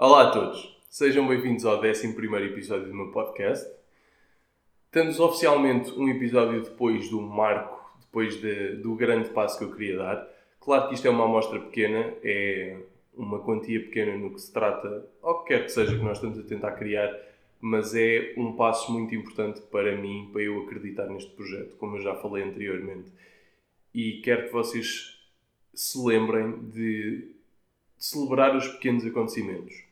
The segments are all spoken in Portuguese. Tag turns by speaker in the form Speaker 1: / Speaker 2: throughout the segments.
Speaker 1: Olá a todos, sejam bem-vindos ao 11 episódio do meu podcast. Estamos oficialmente um episódio depois do marco, depois de, do grande passo que eu queria dar. Claro que isto é uma amostra pequena, é uma quantia pequena no que se trata, ou que quer que seja que nós estamos a tentar criar, mas é um passo muito importante para mim, para eu acreditar neste projeto, como eu já falei anteriormente. E quero que vocês se lembrem de celebrar os pequenos acontecimentos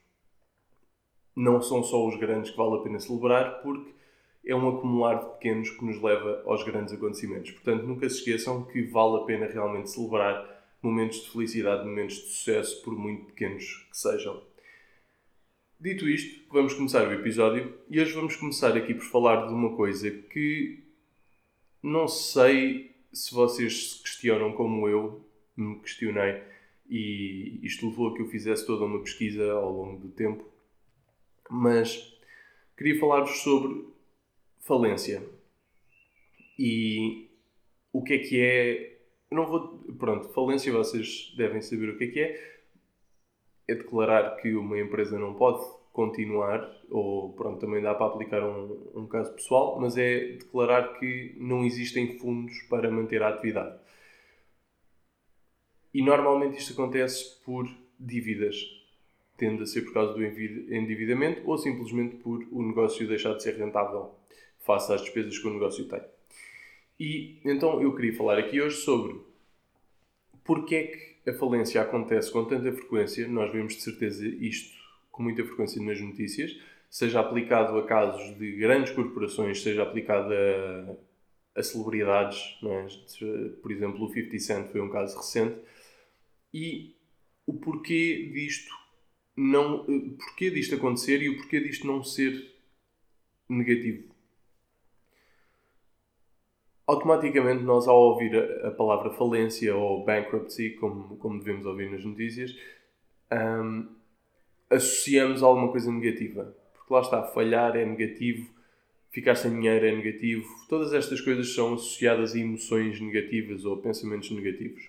Speaker 1: não são só os grandes que vale a pena celebrar, porque é um acumular de pequenos que nos leva aos grandes acontecimentos. Portanto, nunca se esqueçam que vale a pena realmente celebrar momentos de felicidade, momentos de sucesso, por muito pequenos que sejam. Dito isto, vamos começar o episódio e hoje vamos começar aqui por falar de uma coisa que não sei se vocês se questionam como eu me questionei e isto levou a que eu fizesse toda uma pesquisa ao longo do tempo mas queria falar-vos sobre falência e o que é que é. não vou. Pronto, falência vocês devem saber o que é que é. É declarar que uma empresa não pode continuar, ou pronto, também dá para aplicar um, um caso pessoal, mas é declarar que não existem fundos para manter a atividade. E normalmente isto acontece por dívidas tende a ser por causa do endividamento ou simplesmente por o negócio deixar de ser rentável face às despesas que o negócio tem. E então eu queria falar aqui hoje sobre porque é que a falência acontece com tanta frequência. Nós vemos de certeza isto com muita frequência nas notícias, seja aplicado a casos de grandes corporações, seja aplicado a, a celebridades, é? por exemplo, o 50 Cent foi um caso recente. E o porquê disto não, eh, porquê disto acontecer e o porquê disto não ser negativo. Automaticamente, nós, ao ouvir a, palavra falência ou bankruptcy, como, como devemos ouvir nas notícias, um, associamos a alguma coisa negativa. Porque lá está, falhar é negativo, ficar sem dinheiro é negativo. Todas estas coisas são associadas a emoções negativas ou pensamentos negativos.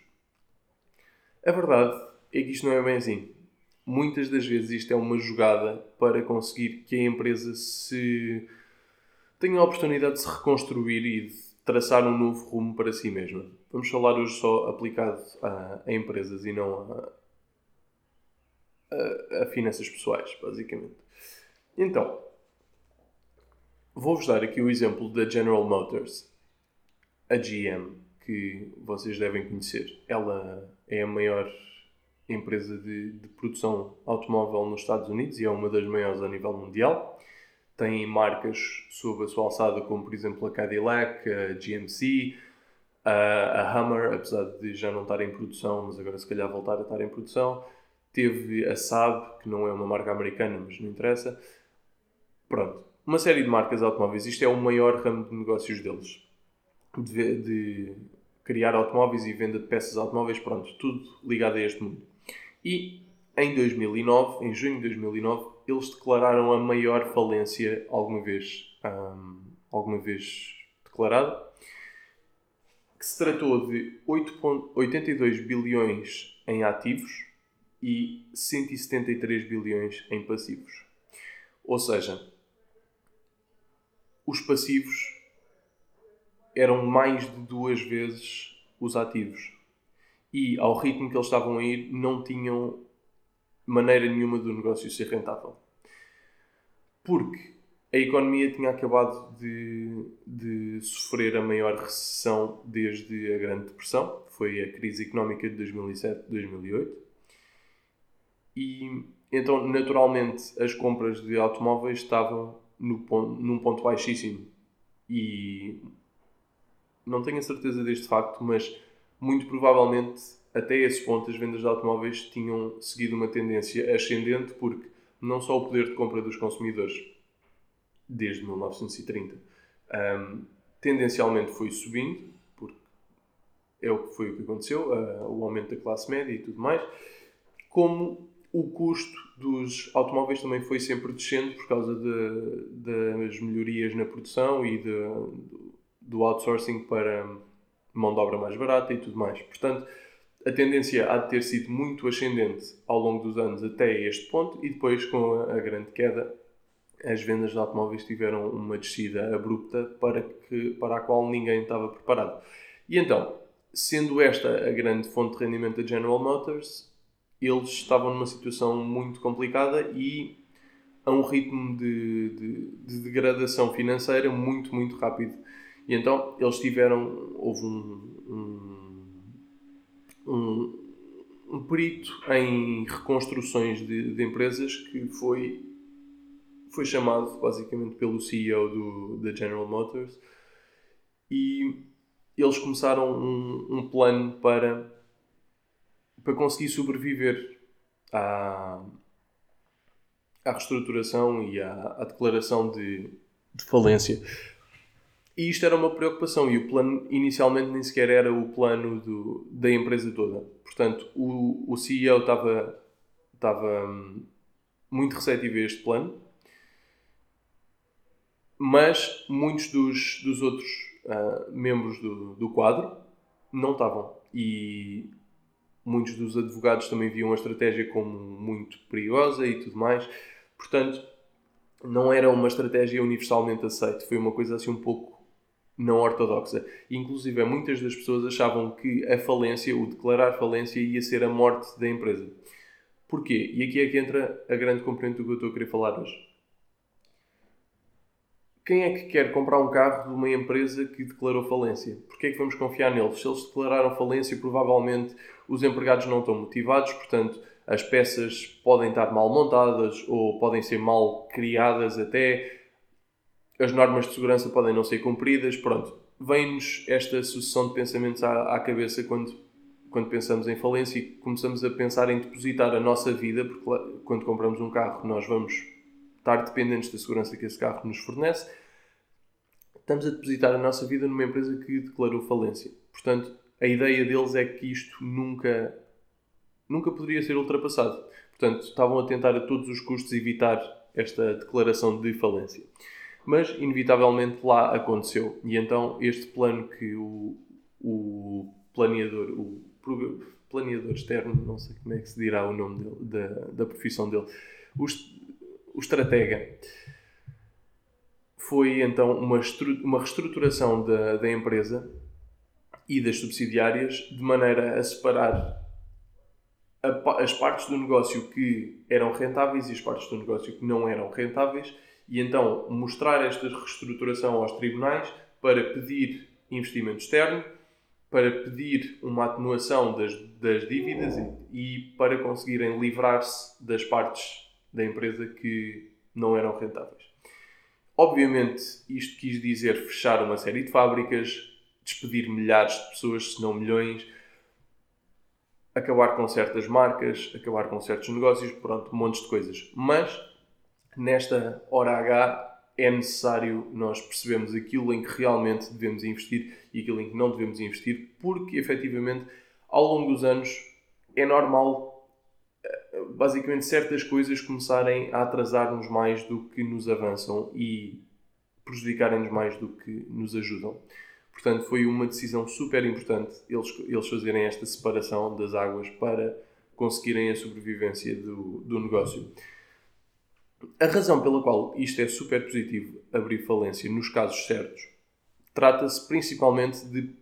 Speaker 1: A verdade é que isto não é bem assim muitas das vezes isto é uma jogada para conseguir que a empresa se tenha a oportunidade de se reconstruir e de traçar um novo rumo para si mesma. Vamos falar hoje só aplicado a, a empresas e não a, a, a finanças pessoais, basicamente. Então, vou-vos dar aqui o exemplo da General Motors, a GM, que vocês devem conhecer. Ela é a maior empresa de, de, produção automóvel nos Estados Unidos e é uma das maiores a nível mundial. Tem marcas sob a sua alçada, como por exemplo a Cadillac, a GMC, a, a Hummer, apesar de já não estar em produção, mas agora se calhar voltar a estar em produção. Teve a Saab, que não é uma marca americana, mas não interessa. Pronto, uma série de marcas automóveis. Isto é o maior ramo de negócios deles. De, de criar automóveis e venda de peças automóveis, pronto, tudo ligado a este mundo. E em 2009, em junho de 2009, eles declararam a maior falência alguma vez, um, alguma vez declarada, que se tratou de 8,82 bilhões em ativos e 173 bilhões em passivos. Ou seja, os passivos eram mais de duas vezes os ativos e ao ritmo que eles estavam a ir não tinham maneira nenhuma do negócio ser rentável. Porque a economia tinha acabado de, de sofrer a maior recessão desde a Grande Depressão, foi a crise económica de 2007-2008. E então, naturalmente, as compras de automóveis estavam no ponto, num ponto baixíssimo. E não tenho a certeza deste facto, mas muito provavelmente até esse ponto as vendas de automóveis tinham seguido uma tendência ascendente porque não só o poder de compra dos consumidores desde 1930 um, tendencialmente foi subindo porque é o que foi o que aconteceu uh, o aumento da classe média e tudo mais como o custo dos automóveis também foi sempre descendo por causa de, das melhorias na produção e de, do outsourcing para mão de obra mais barata e tudo mais. Portanto, a tendência há de ter sido muito ascendente ao longo dos anos até este ponto e depois com a, grande queda as vendas de automóveis tiveram uma descida abrupta para, que, para a qual ninguém estava preparado. E então, sendo esta a grande fonte de rendimento da General Motors, eles estavam numa situação muito complicada e a um ritmo de, de, de degradação financeira muito, muito rápido. E então eles tiveram, houve um, um, um, um perito em reconstruções de, de, empresas que foi, foi chamado basicamente pelo CEO do, da General Motors e eles começaram um, um plano para, para conseguir sobreviver à, à reestruturação e à, à declaração de, de falência. E isto era uma preocupação e o plano inicialmente nem sequer era o plano do, da empresa toda. Portanto, o, o CEO estava, estava hum, muito receptivo a este plano, mas muitos dos, dos outros uh, membros do, do quadro não estavam. E muitos dos advogados também viam a estratégia como muito perigosa e tudo mais. Portanto, não era uma estratégia universalmente aceita. Foi uma coisa assim um pouco não ortodoxa. Inclusive, muitas das pessoas achavam que a falência, o declarar falência, ia ser a morte da empresa. Porquê? E aqui é que entra a grande componente do que eu estou a querer falar hoje. Quem é que quer comprar um carro de uma empresa que declarou falência? Porquê é que vamos confiar neles? Se eles declararam falência, provavelmente os empregados não estão motivados, portanto, as peças podem estar mal montadas ou podem ser mal criadas até, as normas de segurança podem não ser cumpridas, pronto. Vem-nos esta sucessão de pensamentos à, à, cabeça quando, quando pensamos em falência e começamos a pensar em depositar a nossa vida, porque quando compramos um carro nós vamos estar dependentes da segurança que esse carro nos fornece, estamos a depositar a nossa vida numa empresa que declarou falência. Portanto, a ideia deles é que isto nunca, nunca poderia ser ultrapassado. Portanto, estavam a tentar a todos os custos evitar esta declaração de falência mas inevitavelmente lá aconteceu. E então este plano que o, o planeador, o planeador externo, não sei como é que se dirá o nome dele, da, da profissão dele, o, o estratega, foi então uma, uma reestruturação da, da empresa e das subsidiárias de maneira a separar as partes do negócio que eram rentáveis e as partes do negócio que não eram rentáveis e então mostrar esta reestruturação aos tribunais para pedir investimento externo, para pedir uma atenuação das, das dívidas e, e para conseguirem livrar-se das partes da empresa que não eram rentáveis. Obviamente, isto quis dizer fechar uma série de fábricas, despedir milhares de pessoas, se não milhões, acabar com certas marcas, acabar com certos negócios, pronto, montes de coisas. Mas nesta hora H é necessário nós percebermos aquilo em que realmente devemos investir e aquilo em que não devemos investir, porque efetivamente ao longo dos anos é normal eh, basicamente certas coisas começarem a atrasar-nos mais do que nos avançam e prejudicarem-nos mais do que nos ajudam. Portanto, foi uma decisão super importante eles, eles fazerem esta separação das águas para conseguirem a sobrevivência do, do negócio. A razão pela qual isto é super positivo, abrir falência nos casos certos, trata-se principalmente de,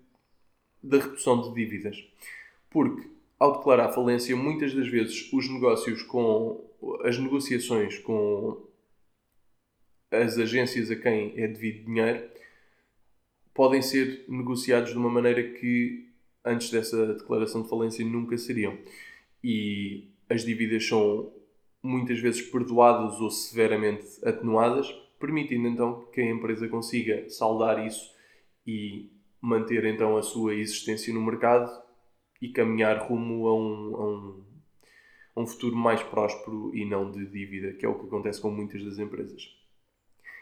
Speaker 1: da redução de dívidas. Porque, ao declarar falência, muitas das vezes os negócios com as negociações com as agências a quem é devido dinheiro podem ser negociados de uma maneira que antes dessa declaração de falência nunca seriam. E as dívidas são muitas vezes perdoadas ou severamente atenuadas, permitindo então que a empresa consiga saldar isso e manter então a sua existência no mercado e caminhar rumo a um, a um, a um futuro mais próspero e não de dívida, que é o que acontece com muitas das empresas.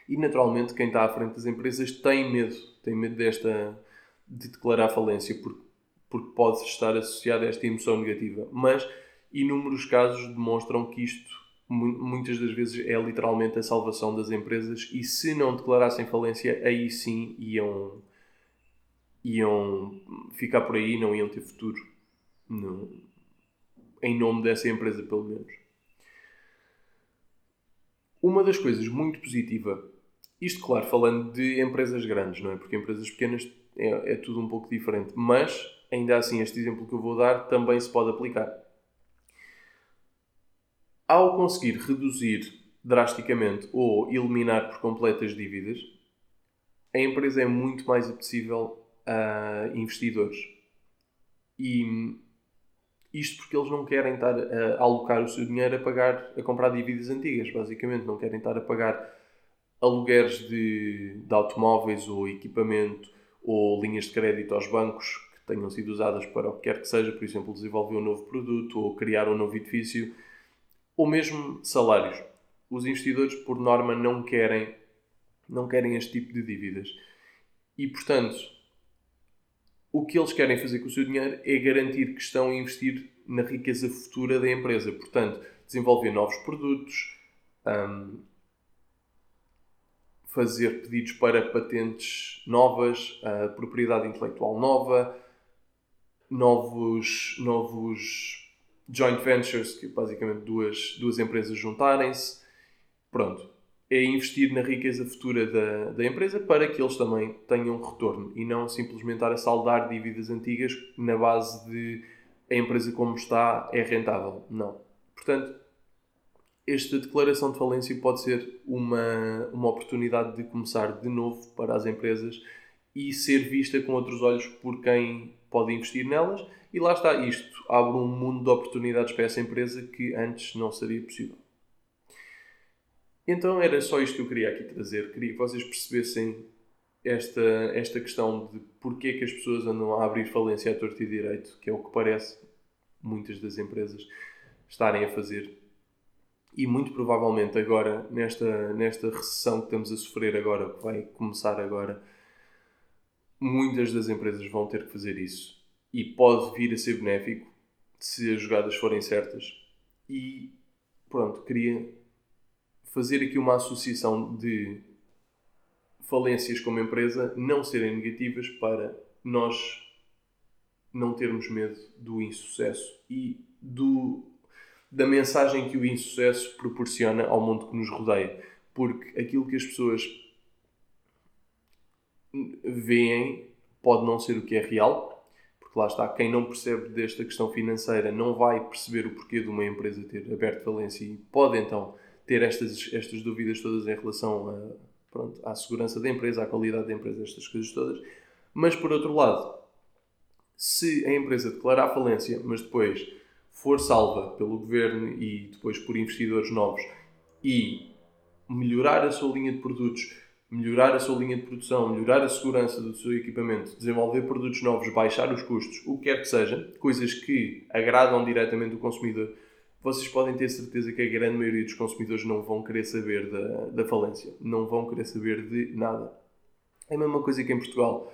Speaker 1: E naturalmente quem está à frente das empresas tem medo, tem medo desta de declarar falência porque, porque pode estar associado a esta emoção negativa. Mas inúmeros casos demonstram que isto muitas das vezes é literalmente a salvação das empresas e se não declarassem falência aí sim iam iam ficar por aí não iam ter futuro No, em nome dessa empresa, pelo menos. Uma das coisas muito positiva, isto claro, falando de empresas grandes, não é? Porque empresas pequenas é, é tudo um pouco diferente, mas ainda assim, este exemplo que eu vou dar também se pode aplicar. Ao conseguir reduzir drasticamente ou eliminar por completo as dívidas, a empresa é muito mais apetecível a investidores. E isto porque eles não querem estar a alocar o seu dinheiro a pagar, a comprar dívidas antigas, basicamente. Não querem estar a pagar alugueres de, de automóveis ou equipamento ou linhas de crédito aos bancos que tenham sido usadas para o que quer que seja, por exemplo, desenvolver um novo produto ou criar um novo edifício, ou mesmo salários. Os investidores, por norma, não querem, não querem este tipo de dívidas. E, portanto, o que eles querem fazer com o seu dinheiro é garantir que estão a investir na riqueza futura da empresa. Portanto, desenvolver novos produtos, um, fazer pedidos para patentes novas, propriedade intelectual nova, novos, novos joint ventures, que basicamente duas, duas empresas juntarem-se. Pronto. É investir na riqueza futura da, da empresa para que eles também tenham retorno e não simplesmente estar a saldar dívidas antigas na base de a empresa como está é rentável. Não. Portanto, esta declaração de falência pode ser uma, uma oportunidade de começar de novo para as empresas e ser vista com outros olhos por quem pode investir nelas. E lá está, isto abre um mundo de oportunidades para essa empresa que antes não seria possível. Então era só isto que eu queria aqui trazer. Queria que vocês percebessem esta, esta questão de porque que as pessoas andam a abrir falência a torto e direito, que é o que parece muitas das empresas estarem a fazer e muito provavelmente agora, nesta, nesta recessão que estamos a sofrer agora, que vai começar agora, muitas das empresas vão ter que fazer isso. E pode vir a ser benéfico se as jogadas forem certas. E pronto, queria fazer aqui uma associação de falências como empresa não serem negativas para nós não termos medo do insucesso e do da mensagem que o insucesso proporciona ao mundo que nos rodeia. Porque aquilo que as pessoas veem pode não ser o que é real, lá está, quem não percebe desta questão financeira não vai perceber o porquê de uma empresa ter aberto falência e pode então ter estas, estas dúvidas todas em relação a, pronto, à segurança da empresa, à qualidade da empresa, estas coisas todas. Mas por outro lado, se a empresa declarar falência, mas depois for salva pelo governo e depois por investidores novos e melhorar a sua linha de produtos, melhorar a sua linha de produção, melhorar a segurança do seu equipamento, desenvolver produtos novos, baixar os custos, o que quer que seja, coisas que agradam diretamente o consumidor, vocês podem ter certeza que a grande maioria dos consumidores não vão querer saber da, da falência, não vão querer saber de nada. É a mesma coisa que em Portugal.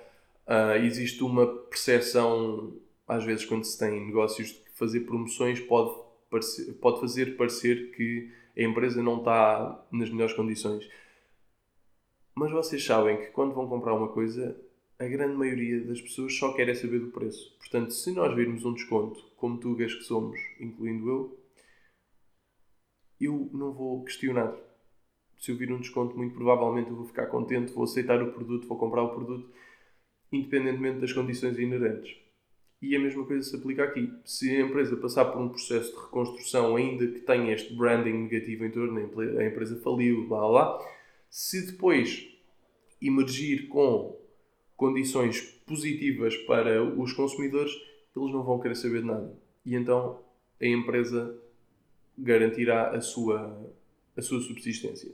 Speaker 1: Uh, existe uma percepção, às vezes, quando se tem negócios fazer promoções pode, parecer, pode fazer parecer que a empresa não está nas melhores condições. Mas vocês sabem que quando vão comprar uma coisa, a grande maioria das pessoas só quer é saber do preço. Portanto, se nós virmos um desconto, como tugas que somos, incluindo eu, eu não vou questionar. Se eu vir um desconto, muito provavelmente eu vou ficar contente, vou aceitar o produto, vou comprar o produto, independentemente das condições inerentes. E a mesma coisa se aplica aqui. Se a empresa passar por um processo de reconstrução, ainda que tenha este branding negativo em torno, a empresa faliu, blá blá, se depois emergir com condições positivas para os consumidores, eles não vão querer saber de nada. E então a empresa garantirá a sua, a sua subsistência.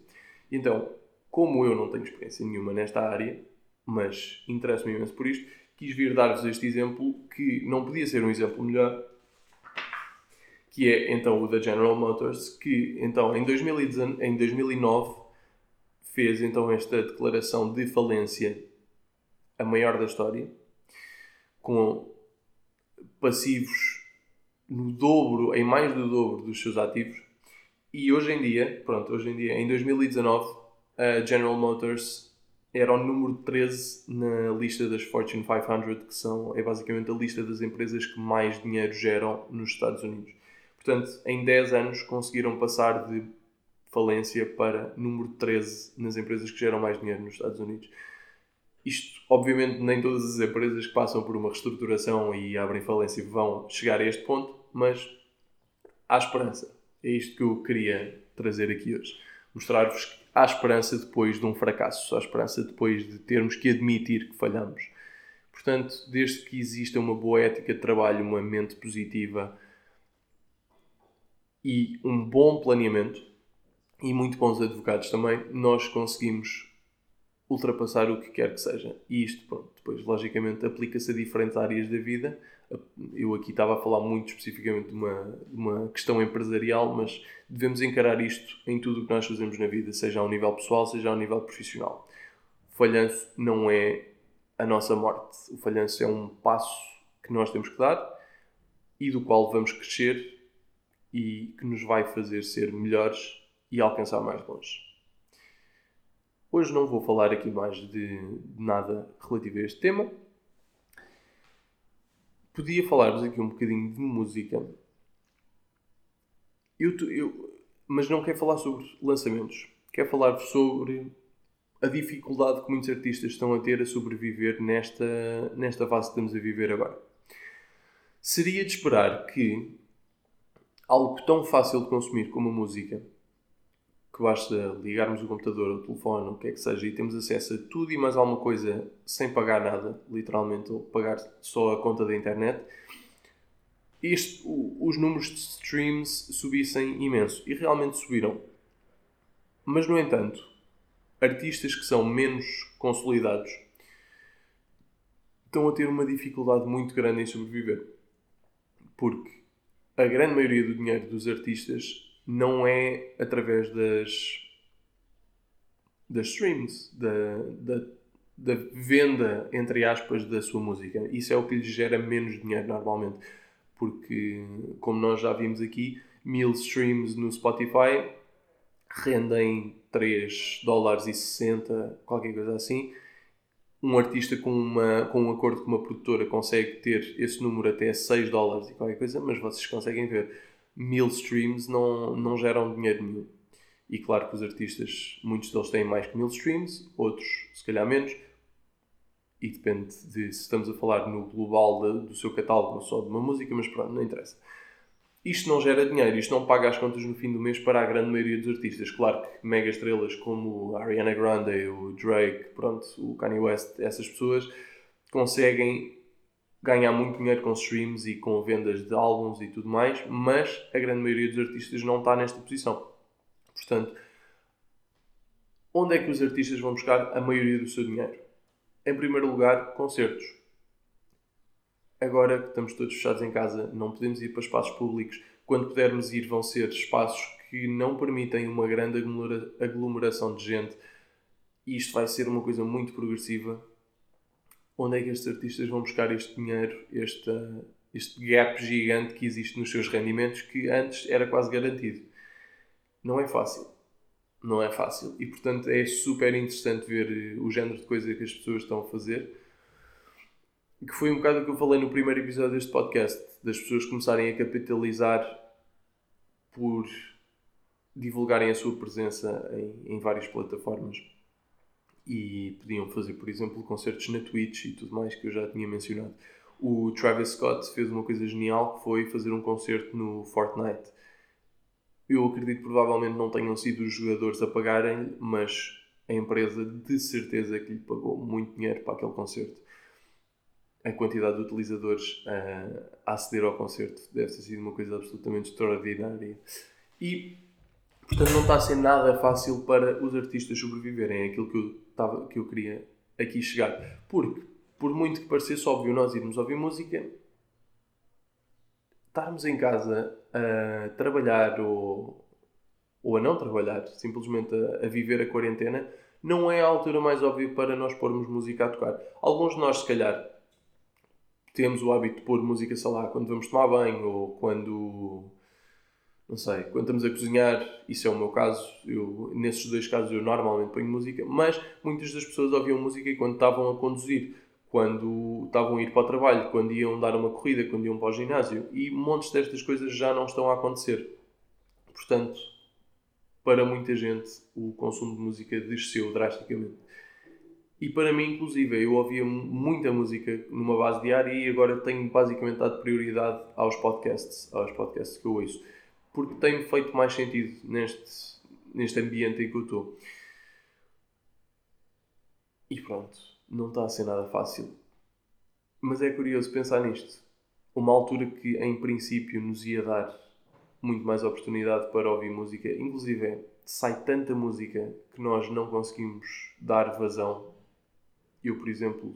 Speaker 1: Então, como eu não tenho experiência nenhuma nesta área, mas interesso-me imenso por isto, quis vir dar-vos este exemplo que não podia ser um exemplo melhor, que é então o da General Motors, que então em, 2019, em 2009 fez então esta declaração de falência, a maior da história, com passivos no dobro, em mais do dobro dos seus ativos. E hoje em dia, pronto, hoje em dia, em 2019, a General Motors era o número 13 na lista das Fortune 500, que são, é basicamente a lista das empresas que mais dinheiro geram nos Estados Unidos. Portanto, em 10 anos conseguiram passar de falência para número 13 nas empresas que geram mais dinheiro nos Estados Unidos. Isto, obviamente, nem todas as empresas que passam por uma reestruturação e abrem falência vão chegar a este ponto, mas há esperança. É isto que eu queria trazer aqui hoje. Mostrar-vos que há esperança depois de um fracasso, há esperança depois de termos que admitir que falhamos. Portanto, desde que exista uma boa ética de trabalho, uma mente positiva e um bom planeamento, e muito bons advogados também, nós conseguimos ultrapassar o que quer que seja. E isto, pronto, depois logicamente aplica-se a diferentes áreas da vida. Eu aqui estava a falar muito especificamente de uma, uma questão empresarial, mas devemos encarar isto em tudo o que nós fazemos na vida, seja ao nível pessoal, seja ao nível profissional. O falhanço não é a nossa morte. O falhanço é um passo que nós temos que dar e do qual vamos crescer e que nos vai fazer ser melhores e alcançar mais longe. Hoje não vou falar aqui mais de, nada relativo a este tema. Podia falar-vos aqui um bocadinho de música. Eu, eu, mas não quero falar sobre lançamentos. Quero falar-vos sobre a dificuldade que muitos artistas estão a ter a sobreviver nesta, nesta fase que estamos a viver agora. Seria de esperar que algo tão fácil de consumir como a música que basta ligarmos o computador, o telefone, o que é que seja, e temos acesso a tudo e mais alguma coisa sem pagar nada, literalmente, ou pagar só a conta da internet, este, os números de streams subissem imenso. E realmente subiram. Mas, no entanto, artistas que são menos consolidados estão a ter uma dificuldade muito grande em sobreviver. Porque a grande maioria do dinheiro dos artistas não é através das, das streams, da, da, da venda, entre aspas, da sua música. Isso é o que lhe gera menos dinheiro normalmente. Porque, como nós já vimos aqui, mil streams no Spotify rendem 3 dólares e 60, qualquer coisa assim. Um artista com, uma, com um acordo com uma produtora consegue ter esse número até 6 dólares e qualquer coisa, mas vocês conseguem ver mil streams não, não geram dinheiro nenhum. E claro que os artistas, muitos deles têm mais que mil streams, outros se calhar menos, e depende de se estamos a falar no global de, do seu catálogo ou só de uma música, mas pronto, não interessa. Isto não gera dinheiro, isto não paga as contas no fim do mês para a grande maioria dos artistas. Claro que mega estrelas como a Ariana Grande, o Drake, pronto, o Kanye West, essas pessoas conseguem ganhar muito dinheiro com streams e com vendas de álbuns e tudo mais, mas a grande maioria dos artistas não está nesta posição. Portanto, onde é que os artistas vão buscar a maioria do seu dinheiro? Em primeiro lugar, concertos. Agora que estamos todos fechados em casa, não podemos ir para espaços públicos. Quando pudermos ir, vão ser espaços que não permitem uma grande aglomeração de gente. E isto vai ser uma coisa muito progressiva onde é que estes artistas vão buscar este dinheiro, este, este gap gigante que existe nos seus rendimentos, que antes era quase garantido. Não é fácil. Não é fácil. E portanto é super interessante ver eh, o género de coisa que as pessoas estão a fazer. Que foi um bocado o que eu falei no primeiro episódio deste podcast, das pessoas começarem a capitalizar por divulgarem a sua presença em, em várias plataformas e podiam fazer, por exemplo, concertos na Twitch e tudo mais que eu já tinha mencionado. O Travis Scott fez uma coisa genial que foi fazer um concerto no Fortnite. Eu acredito que provavelmente não tenham sido os jogadores a pagarem, mas a empresa de certeza que lhe pagou muito dinheiro para aquele concerto. A quantidade de utilizadores a aceder ao concerto deve ter sido uma coisa absolutamente extraordinária. E Portanto, não está a ser nada fácil para os artistas sobreviverem. É aquilo que eu, estava, que eu queria aqui chegar. Porque, por muito que parecesse óbvio nós irmos ouvir música, estarmos em casa a trabalhar ou, ou a não trabalhar, simplesmente a, a viver a quarentena, não é a altura mais óbvia para nós pormos música a tocar. Alguns de nós, se calhar, temos o hábito de pôr música, sei lá, quando vamos tomar banho ou quando não sei, quando estamos a cozinhar, isso é o meu caso, eu, nesses dois casos eu normalmente ponho música, mas muitas das pessoas ouviam música quando estavam a conduzir, quando estavam a ir para o trabalho, quando iam dar uma corrida, quando iam para o ginásio, e montes destas coisas já não estão a acontecer. Portanto, para muita gente, o consumo de música desceu drasticamente. E para mim, inclusive, eu ouvia muita música numa base diária e agora tenho basicamente dado prioridade aos podcasts, aos podcasts que eu ouço porque tem feito mais sentido neste, neste ambiente em que eu estou. E pronto, não está a ser nada fácil. Mas é curioso pensar nisto. Uma altura que, em princípio, nos ia dar muito mais oportunidade para ouvir música, inclusive sai tanta música que nós não conseguimos dar vazão. Eu, por exemplo,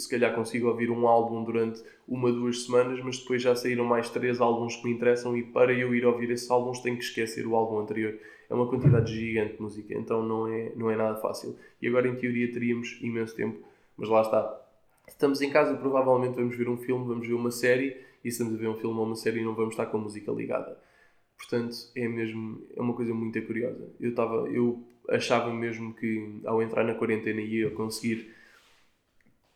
Speaker 1: se calhar consigo ouvir um álbum durante uma, duas semanas, mas depois já saíram mais três álbuns que me interessam e para eu ir ouvir esses álbuns tenho que esquecer o álbum anterior. É uma quantidade gigante de música, então não é, não é nada fácil. E agora, em teoria, teríamos imenso tempo, mas lá está. Estamos em casa, provavelmente vamos ver um filme, vamos ver uma série, e se estamos a ver um filme ou uma série não vamos estar com a música ligada. Portanto, é mesmo, é uma coisa muito curiosa. Eu, estava, eu achava mesmo que ao entrar na quarentena ia conseguir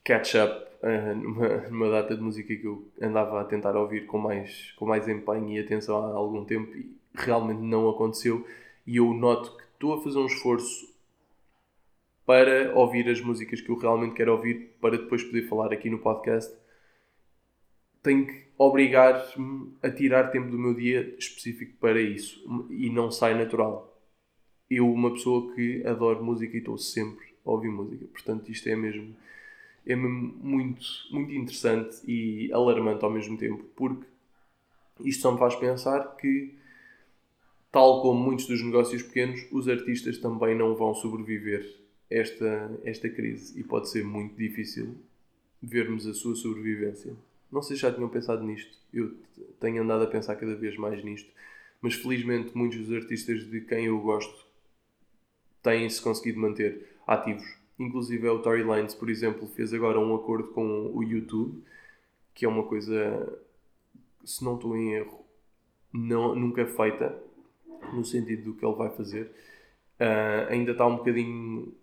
Speaker 1: catch-up numa, numa, data de música que eu andava a tentar ouvir com mais, com mais empenho e atenção há algum tempo e realmente não aconteceu. E eu noto que estou a fazer um esforço para ouvir as músicas que eu realmente quero ouvir para depois poder falar aqui no podcast. Tenho que obrigar-me a tirar tempo do meu dia específico para isso e não sai natural. Eu, uma pessoa que adoro música e estou sempre a ouvir música, portanto, isto é mesmo é muito, muito interessante e alarmante ao mesmo tempo, porque isto só me faz pensar que, tal como muitos dos negócios pequenos, os artistas também não vão sobreviver esta, esta crise. E pode ser muito difícil vermos a sua sobrevivência. Não sei se já tinham pensado nisto, eu tenho andado a pensar cada vez mais nisto, mas felizmente muitos dos artistas de quem eu gosto têm-se conseguido manter ativos Inclusive o Tory Lanez, por exemplo, fez agora um acordo com o YouTube, que é uma coisa, se não estou em erro, não, nunca feita, no sentido do que ele vai fazer. Uh, ainda está um bocadinho.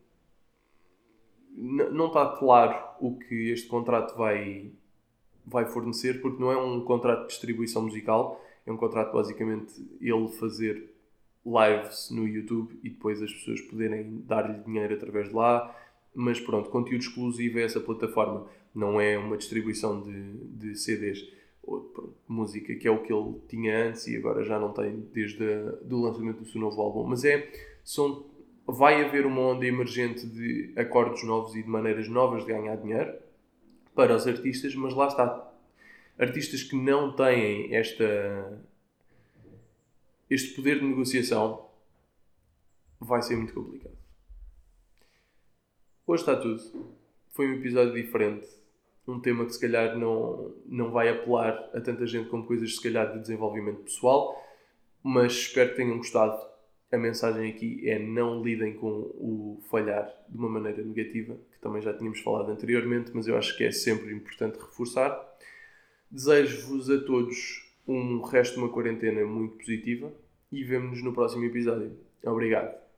Speaker 1: não está claro o que este contrato vai, vai fornecer, porque não é um contrato de distribuição musical, é um contrato basicamente ele fazer lives no YouTube e depois as pessoas poderem dar-lhe dinheiro através de lá. Mas pronto, conteúdo exclusivo a essa plataforma. Não é uma distribuição de, de CDs. Ou, pronto, música, que é o que ele tinha antes e agora já não tem desde o lançamento do seu novo álbum. Mas é. São, vai haver uma onda emergente de acordos novos e de maneiras novas de ganhar dinheiro para os artistas, mas lá está. Artistas que não têm esta este poder de negociação vai ser muito complicado. Hoje está tudo. Foi um episódio diferente. Um tema que se calhar não, não vai apelar a tanta gente como coisas se calhar de desenvolvimento pessoal, mas espero que tenham gostado. A mensagem aqui é não lidem com o falhar de uma maneira negativa, que também já tínhamos falado anteriormente, mas eu acho que é sempre importante reforçar. Desejo-vos a todos um resto de uma quarentena muito positiva e vemo-nos no próximo episódio. Obrigado.